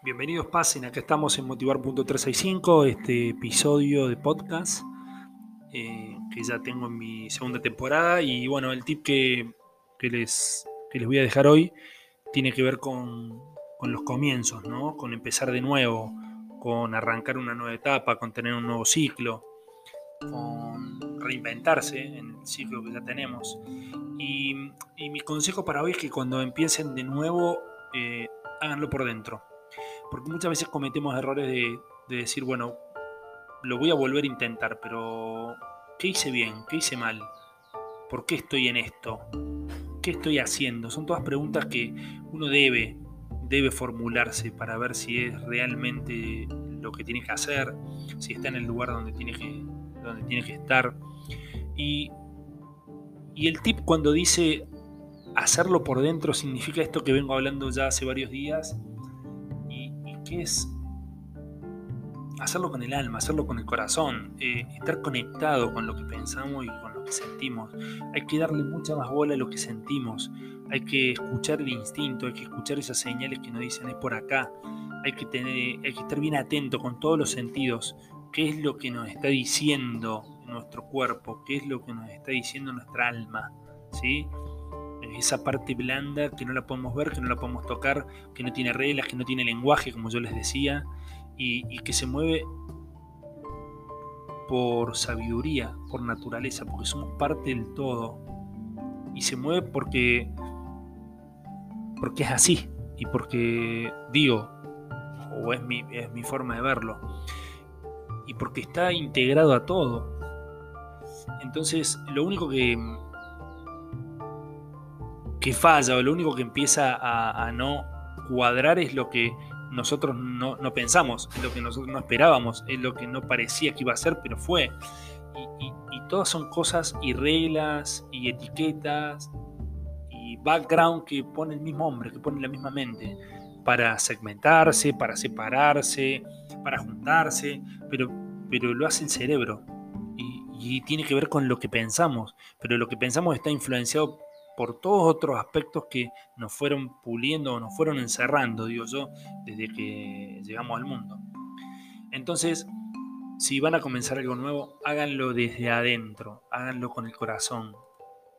Bienvenidos, pasen. Acá estamos en Motivar.365, este episodio de podcast eh, que ya tengo en mi segunda temporada. Y bueno, el tip que, les, les voy a dejar hoy tiene que ver con, los comienzos, ¿no? con empezar de nuevo, con arrancar una nueva etapa, con tener un nuevo ciclo, con reinventarse en el ciclo que ya tenemos. Y, mi consejo para hoy es que cuando empiecen de nuevo, eh, háganlo por dentro porque muchas veces cometemos errores de, decir, bueno, lo voy a volver a intentar, pero ¿qué hice bien? ¿Qué hice mal? ¿Por qué estoy en esto? ¿Qué estoy haciendo? Son todas preguntas que uno debe, debe formularse para ver si es realmente lo que tiene que hacer, si está en el lugar donde tiene que, donde que estar. Y, y el tip cuando dice hacerlo por dentro significa esto que vengo hablando ya hace varios días, es hacerlo con el alma, hacerlo con el corazón, eh, estar conectado con lo que pensamos y con lo que sentimos. Hay que darle mucha más bola a lo que sentimos, hay que escuchar el instinto, hay que escuchar esas señales que nos dicen es por acá, hay que, tener, hay que estar bien atento con todos los sentidos, qué es lo que nos está diciendo nuestro cuerpo, qué es lo que nos está diciendo nuestra alma, ¿sí? Esa parte blanda que no la podemos ver, que no la podemos tocar, que no tiene reglas, que no tiene lenguaje, como yo les decía, y, que se mueve por sabiduría, por naturaleza, porque somos parte del todo. Y se mueve porque, porque es así, y porque digo, o es mi, es mi forma de verlo, y porque está integrado a todo. Entonces, lo único que, que falla o lo único que empieza a, no cuadrar es lo que nosotros no, pensamos, es lo que nosotros no esperábamos, es lo que no parecía que iba a ser, pero fue. Y, todas son cosas y reglas y etiquetas y background que pone el mismo hombre, que pone la misma mente, para segmentarse, para separarse, para juntarse, pero, pero lo hace el cerebro. Y tiene que ver con lo que pensamos, pero lo que pensamos está influenciado por todos otros aspectos que nos fueron puliendo o nos fueron encerrando, digo yo, desde que llegamos al mundo. Entonces, si van a comenzar algo nuevo, háganlo desde adentro, háganlo con el corazón,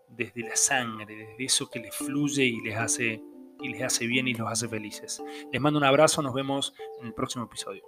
desde la sangre, desde eso que les fluye y les hace y les hace bien y los hace felices. Les mando un abrazo, nos vemos en el próximo episodio.